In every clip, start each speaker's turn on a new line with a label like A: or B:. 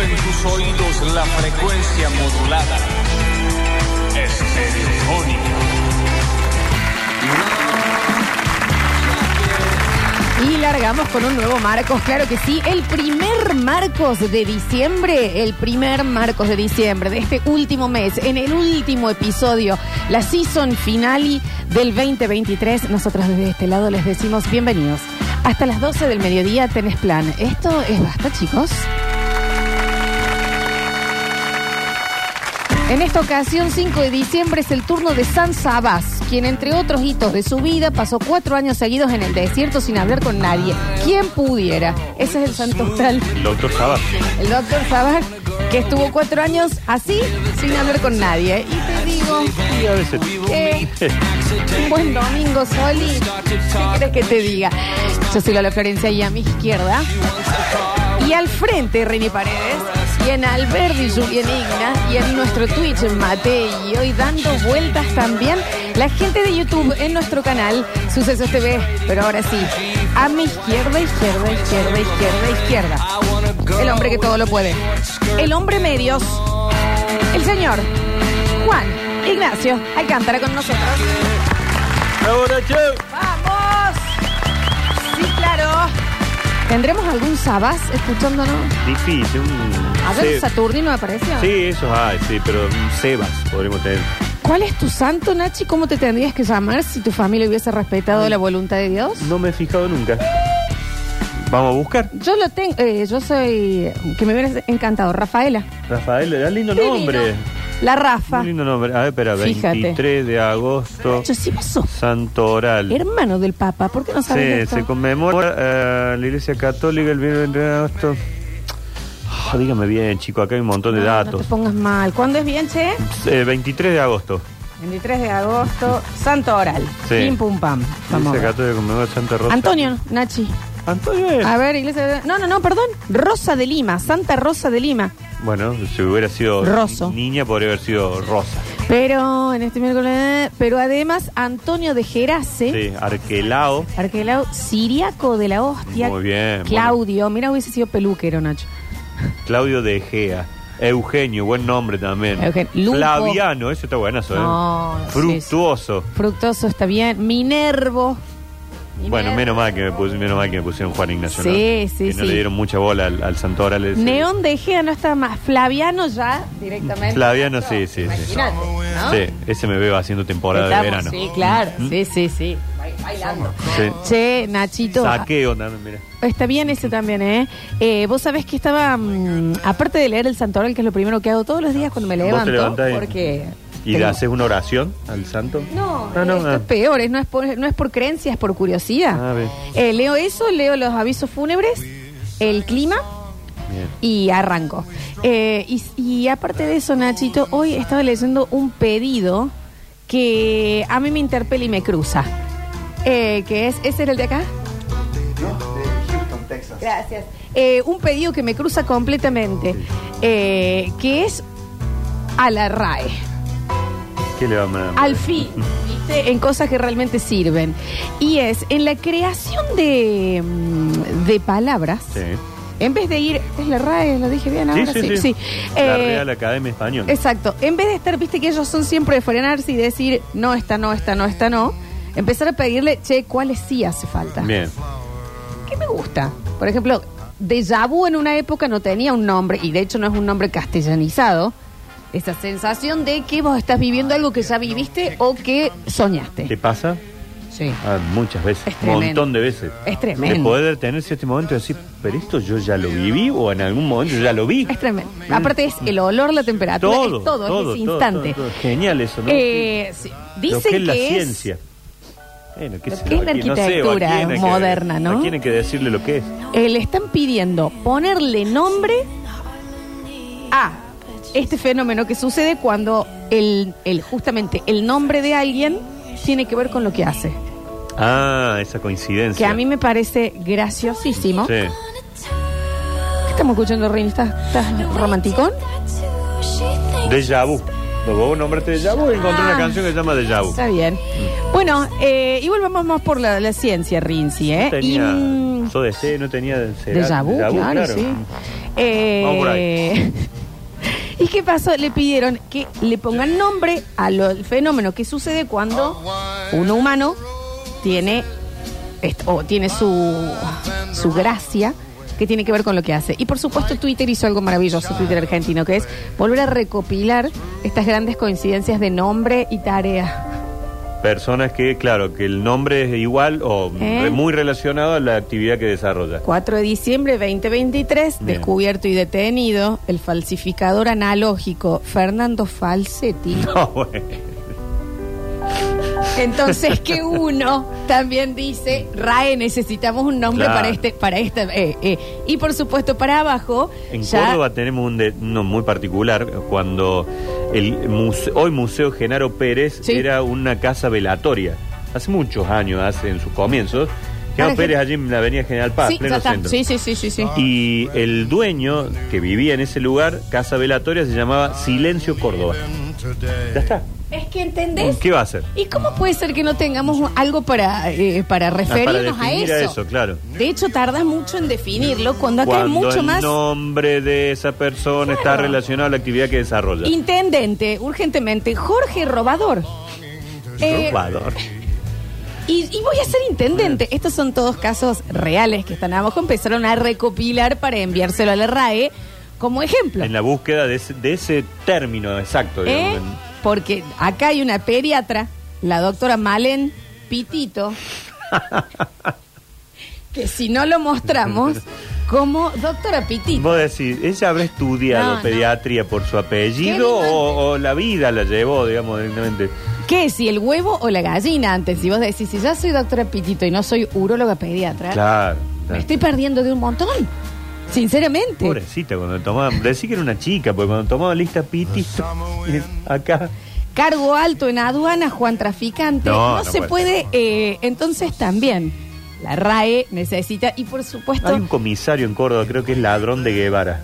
A: En tus oídos la frecuencia modulada.
B: Y largamos con un nuevo Marcos, claro que sí. El primer Marcos de diciembre, el primer Marcos de diciembre de este último mes, en el último episodio, la season finale del 2023. Nosotros desde este lado les decimos bienvenidos. Hasta las 12 del mediodía tenés plan. Esto es basta, chicos. En esta ocasión, 5 de diciembre, es el turno de San Sabás, quien entre otros hitos de su vida pasó cuatro años seguidos en el desierto sin hablar con nadie. ¿Quién pudiera? Ese es el santo tal.
C: El doctor Sabas.
B: El doctor Sabás, que estuvo cuatro años así, sin hablar con nadie. Y te digo
C: Y a veces.
B: que un buen domingo, Soli. ¿Qué crees que te diga? Yo soy Lola Florencia y a mi izquierda. Y al frente, Rini Paredes. Y en Alberti y Julián Igna. Y en nuestro Twitch, Matei. Y hoy dando vueltas también la gente de YouTube en nuestro canal, Sucesos TV. Pero ahora sí, a mi izquierda, izquierda, izquierda, izquierda, izquierda. El hombre que todo lo puede. El hombre medios. El señor Juan Ignacio Alcántara con nosotros. ¡Vamos! Sí, claro. ¿Tendremos algún Sabás escuchándonos?
C: Difícil. Un
B: A ver, Saturnino apareció.
C: Sí, eso hay, sí, pero un Sebas podríamos tener.
B: ¿Cuál es tu santo, Nachi? ¿Cómo te tendrías que llamar si tu familia hubiese respetado la voluntad de Dios?
C: No me he fijado nunca. Vamos a buscar.
B: Yo lo tengo, eh, yo soy, que me hubiera encantado, Rafaela.
C: Rafael, da lindo
B: Divino.
C: nombre.
B: La Rafa.
C: Muy lindo nombre. A ver, espera,
B: Fíjate.
C: 23 de agosto,
B: Yo sí vos sos
C: Santo Oral.
B: hermano del Papa, ¿por qué no sabes
C: Sí,
B: esto?
C: se conmemora eh, la Iglesia Católica el 23 de agosto. Ah, dígame bien, chico, acá hay un montón de
B: No, No
C: datos.
B: te pongas mal. ¿Cuándo es bien, che?
C: Eh, 23 de agosto.
B: 23 de agosto, Santo Oral.
C: Sí.
B: Pim, pum, pam. Vamos.
C: Iglesia. Católica conmemora Santa Rosa.
B: Antonio, Nachi.
C: Antonio es.
B: A ver, iglesia de... No, no, no, perdón. Rosa de Lima, Santa Rosa de Lima.
C: Bueno, si hubiera sido
B: Rosso.
C: niña, podría haber sido Rosa.
B: Pero en este miércoles... Pero además, Antonio de Gerace,
C: Sí, Arquelao.
B: arquelao siriaco de la hostia.
C: Muy bien,
B: Claudio, mira, hubiese sido peluquero, Nacho.
C: Claudio de Egea. Eugenio, buen nombre también.
B: Eugenio.
C: Flaviano, eso está buenazo, ¿eh?
B: No,
C: Fructuoso.
B: Fructoso está bien. Minervo.
C: Bueno, menos mal que me pusieron, menos mal que me pusieron Juan Ignacio.
B: Sí,
C: ¿no?
B: sí,
C: que no
B: sí.
C: le dieron mucha bola al, al Santoral. ese.
B: Neón de Egea no está más. Flaviano ya, directamente.
C: Flaviano, sí, sí, sí.
B: Imagínate, ¿no?
C: Sí, ese me veo haciendo temporada
B: Estamos,
C: de verano.
B: Sí, claro.
C: ¿Mm?
B: Sí, sí, sí. Ba- Bailando.
C: Sí.
B: Che, Nachito.
C: Saqueo también, mira.
B: Está bien ese también, ¿eh? Eh, Vos sabés que estaba, mm, aparte de leer el santoral, que es lo primero que hago todos los días cuando me
C: Vos te
B: levanto,
C: levantás y-
B: porque...
C: ¿Y le haces una oración al santo?
B: No,
C: Ah, no,
B: esto
C: ah.
B: es peor, es- no, es por, no es por creencia, es por curiosidad.
C: Ah, bien.
B: Eh, leo eso, leo los avisos fúnebres, el clima
C: Bien.
B: y arranco. Eh, y, y aparte de eso, Nachito, hoy estaba leyendo un pedido que a mí me interpela y me cruza. Eh, que es, ¿ese era el de acá? Gracias. Eh, un pedido que me cruza completamente, eh, que es a la RAE.
C: ¿Qué le vamos a?
B: Al fin, ¿viste? En cosas que realmente sirven. Y es en la creación de, mm, de palabras.
C: Sí.
B: En vez de ir, es la RAE, lo dije bien
C: Sí,
B: ahora,
C: sí, sí. La
B: Eh,
C: Real Academia Española.
B: Exacto. En vez de estar, viste que ellos son siempre de frenarse y decir, no, esta no, esta no, esta no, empezar a pedirle, che, ¿cuáles sí hace falta?
C: Bien.
B: ¿Qué me gusta? Por ejemplo, Deja vu en una época no tenía un nombre, y de hecho no es un nombre castellanizado. Esa sensación de que vos estás viviendo algo que ya viviste o que
C: ¿Te
B: soñaste.
C: pasa?
B: Sí.
C: Ah, muchas veces.
B: Es
C: Un
B: tremendo.
C: montón de veces.
B: Es tremendo.
C: De poder tener este momento y decir, pero esto yo ya lo viví o en algún momento yo ya lo vi.
B: Es tremendo. Aparte es el olor, la temperatura,
C: Todo,
B: es todo,
C: todo,
B: es ese
C: todo,
B: instante.
C: todo, todo. Genial eso, ¿no?
B: Eh, sí.
C: lo
B: Dicen
C: que es la ciencia. Bueno, qué
B: Lo
C: sé
B: que
C: yo,
B: es la
C: aquí, no sé, o a
B: arquitectura
C: quién hay que-
B: moderna, ¿no?
C: A quién hay que decirle lo que es.
B: Eh, le están pidiendo ponerle nombre a este fenómeno que sucede cuando el, el justamente el nombre de alguien tiene que ver con lo que hace.
C: Ah, esa coincidencia.
B: Que a mí me parece graciosísimo.
C: Sí.
B: ¿Qué estamos escuchando, Rini? ¿Estás, estás romanticón?
C: Déjà vu. Vos nombraste de Yabu y encontré
B: Ah.
C: una canción que se llama de Yabu.
B: Está bien. Bueno, eh, igual vamos más por la, la ciencia, Rinzi, ¿eh?
C: Tenía.
B: Y, mm,
C: Soda Stereo, no tenía.
B: de
C: será- déjà vu,
B: claro, sí. Eh,
C: Vamos por ahí.
B: ¿Y qué pasó? Le pidieron que le pongan nombre al fenómeno que sucede cuando un humano tiene o tiene su, su gracia que tiene que ver con lo que hace. Y por supuesto Twitter hizo algo maravilloso, Twitter argentino, que es volver a recopilar estas grandes coincidencias de nombre y tarea.
C: Personas que, claro, que el nombre es igual o
B: ¿Eh?
C: muy relacionado a la actividad que desarrolla.
B: 4 de diciembre 2023,
C: Bien.
B: descubierto y detenido el falsificador analógico Fernando Falsetti.
C: No, bueno.
B: Entonces que uno también dice, RAE, necesitamos un nombre
C: Claro.
B: para este, para esta, eh, eh. y por supuesto para abajo,
C: En
B: ya-
C: Córdoba tenemos un de- uno muy particular cuando el muse- hoy Museo Genaro Pérez
B: Sí.
C: era una casa velatoria. Hace muchos años, hace en sus comienzos. Genaro
B: Ahora
C: Pérez allí en la Avenida General Paz,
B: sí, ya
C: pleno
B: está.
C: centro.
B: sí, sí, sí, sí, sí.
C: Y el dueño que vivía en ese lugar, casa velatoria, se llamaba Silencio Córdoba. Ya está.
B: Es que entendés.
C: ¿Qué va a hacer?
B: ¿Y cómo puede ser que no tengamos un- algo para, eh, para
C: Ah,
B: referirnos
C: para
B: a
C: definir
B: eso?
C: a eso, claro.
B: De hecho, tardas mucho en definirlo cuando acá
C: Cuando
B: es mucho
C: el
B: más.
C: nombre de esa persona está
B: Claro.
C: relacionado a la actividad que desarrolla.
B: Intendente, urgentemente, Jorge Robador. Eh,
C: Robador.
B: y, y voy a ser intendente. Estos son todos casos reales que están abajo. Empezaron a recopilar para enviárselo a la RAE como ejemplo.
C: En la búsqueda de ese, de ese término exacto.
B: ¿Eh?
C: digamos.
B: Porque acá hay una pediatra, la doctora Malen Pitito, que si no lo mostramos, como doctora Pitito.
C: Vos decís, ¿ella habrá estudiado
B: No, no.
C: pediatría por su apellido
B: Qué
C: o, o la vida la llevó, digamos, directamente?
B: ¿Qué? Si el huevo o la gallina antes. Si vos decís, si ya soy doctora Pitito y no soy uróloga pediatra,
C: Claro.
B: me
C: claro.
B: estoy perdiendo de un montón. Sinceramente.
C: Pobrecita, cuando tomaban, decí que era una chica, porque cuando tomaban lista pitito, acá.
B: Cargo alto en aduana, Juan Traficante.
C: No,
B: No,
C: no
B: se
C: puede
B: puede. eh, entonces también, la RAE necesita, y por supuesto.
C: Hay un comisario en Córdoba, creo que es ladrón de Guevara.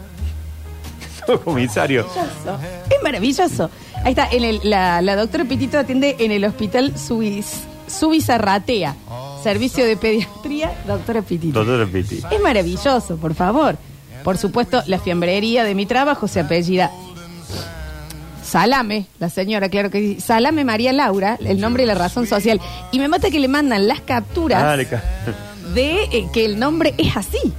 C: Comisario.
B: maravilloso. Es maravilloso. Ahí está, en el- la, la doctora Pitito atiende en el hospital Subis, Subizarratea. Servicio de pediatría, doctora Pitito.
C: Doctor Piti.
B: Es maravilloso, por favor. Por supuesto, la fiambrería de mi trabajo se apellida Salame, la señora, claro que sí. Salame María Laura, el nombre y la razón social. Y me mata que le mandan las capturas
C: Ah, le ca-
B: de eh, que el nombre es así.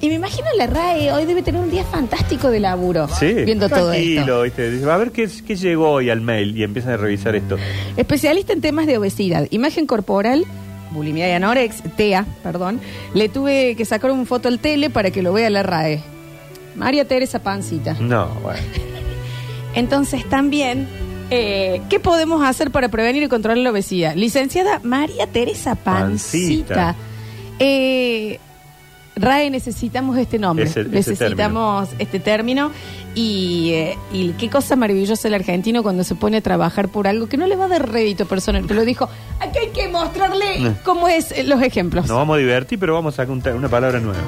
B: Y me imagino la RAE hoy debe tener un día fantástico de laburo
C: Sí,
B: viendo todo esto.
C: tranquilo, ¿viste? Dice, a ver qué, qué llegó hoy al mail y empiezan a revisar esto.
B: Especialista en temas de obesidad, imagen corporal, bulimia y anorex, TEA, perdón. Le tuve que sacar una foto al tele para que lo vea la RAE. María Teresa Pancita.
C: No, bueno.
B: Entonces también, eh, ¿qué podemos hacer para prevenir y controlar la obesidad? Licenciada María Teresa Pancita.
C: Pancita.
B: Eh, RAE, necesitamos este nombre,
C: Ese- ese
B: necesitamos este término y, eh, y qué cosa maravillosa el argentino cuando se pone a trabajar por algo que no le va a dar rédito personal, lo dijo, aquí hay que mostrarle
C: No.
B: cómo es eh, los ejemplos.
C: Nos vamos a divertir, pero vamos a te- una palabra nueva.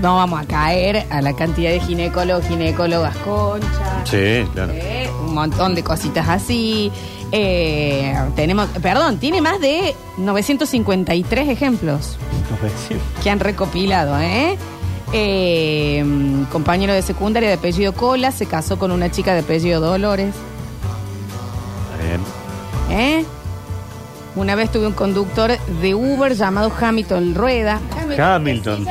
B: No vamos a caer a la cantidad de ginecólogos, ginecólogas concha.
C: Sí, claro.
B: Eh, un montón de cositas así. Eh, tenemos, perdón, tiene más de 953 ejemplos que han recopilado, ¿eh? Eh, compañero de secundaria de apellido Cola se casó con una chica de apellido Dolores. ¿eh? Una vez tuve un conductor de Uber llamado Hamilton Rueda.
C: Hamilton.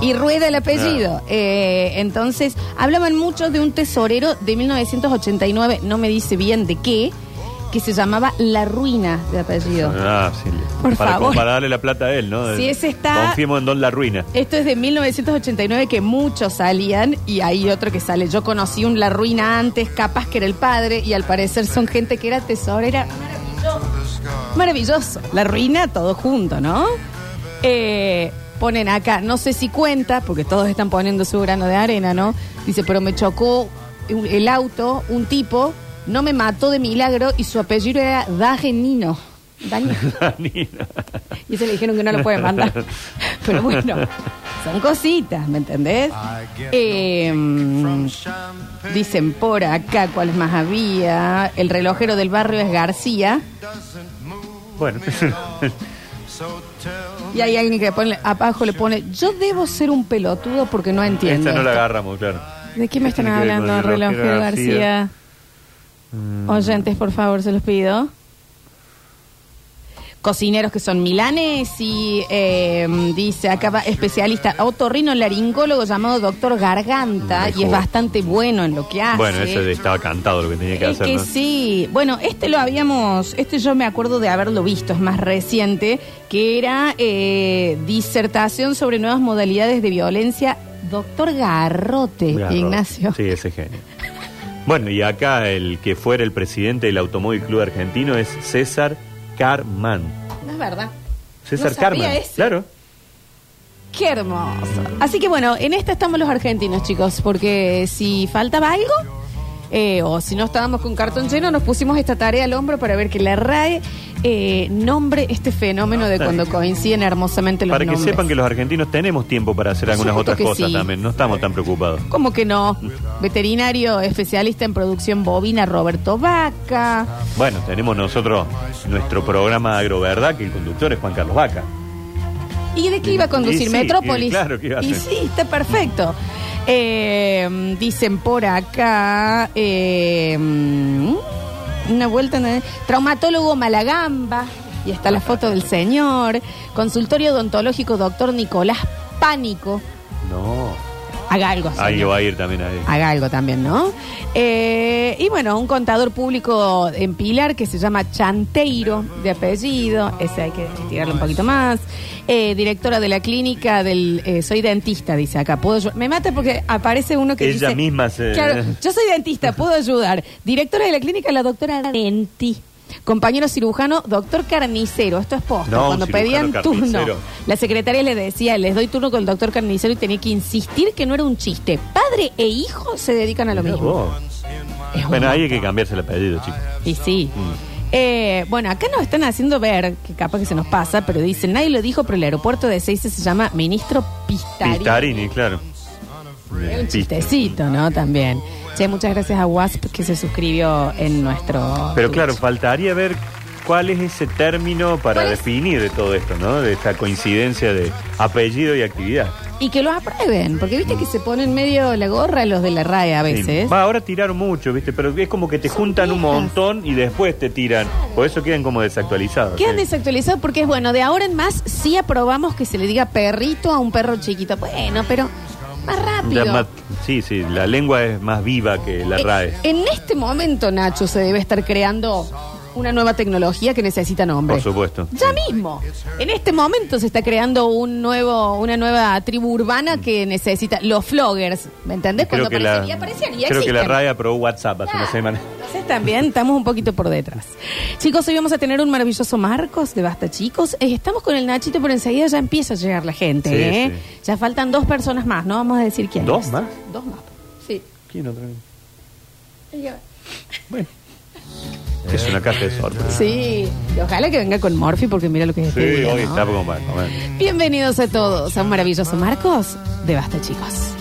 B: Y Rueda el apellido. Eh, entonces, hablaban mucho de un tesorero de 1989, no me dice bien de qué, que se llamaba La Ruina de apellido.
C: Ah, sí.
B: Por
C: para,
B: favor.
C: para darle la plata a él, ¿no?
B: Si ese está-
C: Confiemos en Don La Ruina.
B: Esto es de 1989 que muchos salían y hay otro que sale. Yo conocí un La Ruina antes, capaz que era el padre y al parecer son gente que era tesorera. Maravilloso. Maravilloso. La Ruina, todo junto, ¿no? Eh, ponen acá, no sé si cuenta, porque todos están poniendo su grano de arena, ¿no? Dice, pero me chocó el auto, un tipo, no me mató de milagro y su apellido era Dagenino.
C: Danilo.
B: Y se le dijeron que no lo puede mandar. Pero bueno, Son cositas, ¿me entendés? Eh, dicen por acá cuáles más había. El relojero del barrio es García.
C: Bueno,
B: Y hay alguien que pone, abajo le pone, yo debo ser un pelotudo porque no entiendo.
C: esta no la
B: esto".
C: agarramos, claro.
B: ¿De qué me están hablando, relojero
C: relojero
B: García?
C: García. Mm.
B: Oyentes, por favor, se los pido. Cocineros que son milanes y eh, dice acá va especialista otorrino laringólogo llamado doctor Garganta y es bastante bueno en lo que hace.
C: Bueno, ese estaba cantado lo que tenía que
B: Es
C: hacer.
B: que
C: ¿no?
B: sí. Bueno, este lo habíamos, este yo me acuerdo de haberlo visto, es más reciente, que era eh, disertación sobre nuevas modalidades de violencia. Doctor Garrote,
C: Garro.
B: Ignacio.
C: Sí, ese genio. Bueno, y acá el que fuera el presidente del Automóvil Club Argentino es César Carman.
B: No es verdad.
C: César
B: No
C: Carman. Claro.
B: Qué hermoso. Así que bueno, en esta estamos los argentinos, chicos, porque si faltaba algo, eh, o si no estábamos con cartón lleno, nos pusimos esta tarea al hombro para ver que la RAE eh, nombre este fenómeno de cuando coinciden hermosamente los
C: Para que
B: nombres.
C: sepan que los argentinos tenemos tiempo para hacer
B: Por
C: algunas
B: supuesto
C: otras
B: que
C: cosas
B: sí.
C: también. No estamos tan preocupados.
B: ¿Cómo que no? Veterinario especialista en producción bovina Roberto Vaca.
C: Bueno, tenemos nosotros nuestro programa Agroverdad, que el conductor es Juan Carlos Vaca.
B: ¿Y de qué iba a conducir?
C: Y sí,
B: Metrópolis.
C: y claro que iba a
B: Y
C: ser.
B: sí, está perfecto. Eh, dicen por acá. mm, una vuelta. en- Traumatólogo Malagamba. Y está la foto del señor. Consultorio odontológico, doctor Nicolás Pánico.
C: No.
B: Haga algo.
C: Ahí
B: señor.
C: va a ir también ahí.
B: Haga algo también, ¿no? Eh, y bueno, un contador público en Pilar que se llama Chanteiro, de apellido, ese hay que tirarlo un poquito más. Eh, directora de la clínica del... eh, soy dentista, dice acá. ¿Puedo Me mata porque aparece uno que
C: Ella
B: dice...
C: misma se-
B: Claro, yo soy dentista, puedo ayudar. Directora de la clínica, la doctora Denti. Compañero cirujano, doctor carnicero. Esto es posta.
C: No,
B: Cuando pedían turno, la secretaria le decía, les doy turno con el doctor carnicero y tenía que insistir que no era un chiste. Padre e hijo se dedican a lo
C: Mirá
B: mismo.
C: vos.
B: Es
C: Bueno, ahí hay que cambiarse el apellido, chicos.
B: Y sí.
C: Mm.
B: Eh, bueno, acá nos están haciendo ver, que capaz que se nos pasa, pero dicen, nadie lo dijo, pero el aeropuerto de Seiza se llama Ministro Pistarini.
C: Pistarini, claro.
B: Es un chistecito, ¿no? También. Che, muchas gracias a Wasp que se suscribió en nuestro...
C: Pero
B: Twitch.
C: claro, faltaría ver cuál es ese término para
B: ¿Cuál es?
C: definir de todo esto, ¿no? De esta coincidencia de apellido y actividad.
B: Y que los aprueben, porque viste que se ponen medio la gorra los de la RAE a veces.
C: Sí. Va, ahora tiraron mucho, ¿viste? Pero es como que te
B: Son
C: juntan un montón y después te tiran. Por eso quedan como desactualizados.
B: Quedan
C: ¿sí?
B: desactualizados porque es bueno, de ahora en más sí aprobamos que se le diga perrito a un perro chiquito. Bueno, pero más
C: Ya
B: rápido.
C: más- sí, sí, la lengua es más viva que la
B: Eh,
C: RAE.
B: En este momento, Nacho, se debe estar creando una nueva tecnología que necesita nombre.
C: Por supuesto.
B: Ya mismo. En este momento se está creando un nuevo, una nueva tribu urbana que necesita los floggers. ¿Me entendés?
C: Creo
B: Cuando
C: que, la,
B: aparecen y aparecen y
C: creo que la
B: existen.
C: RAE aprobó WhatsApp hace una semana.
B: También estamos un poquito por detrás. Chicos, hoy vamos a tener un maravilloso Marcos de Basta Chicos. Eh, estamos con el Nachito, pero enseguida ya empieza a llegar la gente.
C: Sí,
B: ¿eh?
C: sí.
B: Ya faltan dos personas más, no vamos a decir quién.
C: ¿Dos más?
B: Dos más. Sí.
C: ¿Quién otra vez? Bueno. Es una caja de sorpresa.
B: Sí, y ojalá que venga con Morphy porque mira lo que es
C: Sí,
B: este día,
C: hoy
B: ¿no?
C: está comer.
B: Bienvenidos a todos a un maravilloso Marcos de Basta Chicos.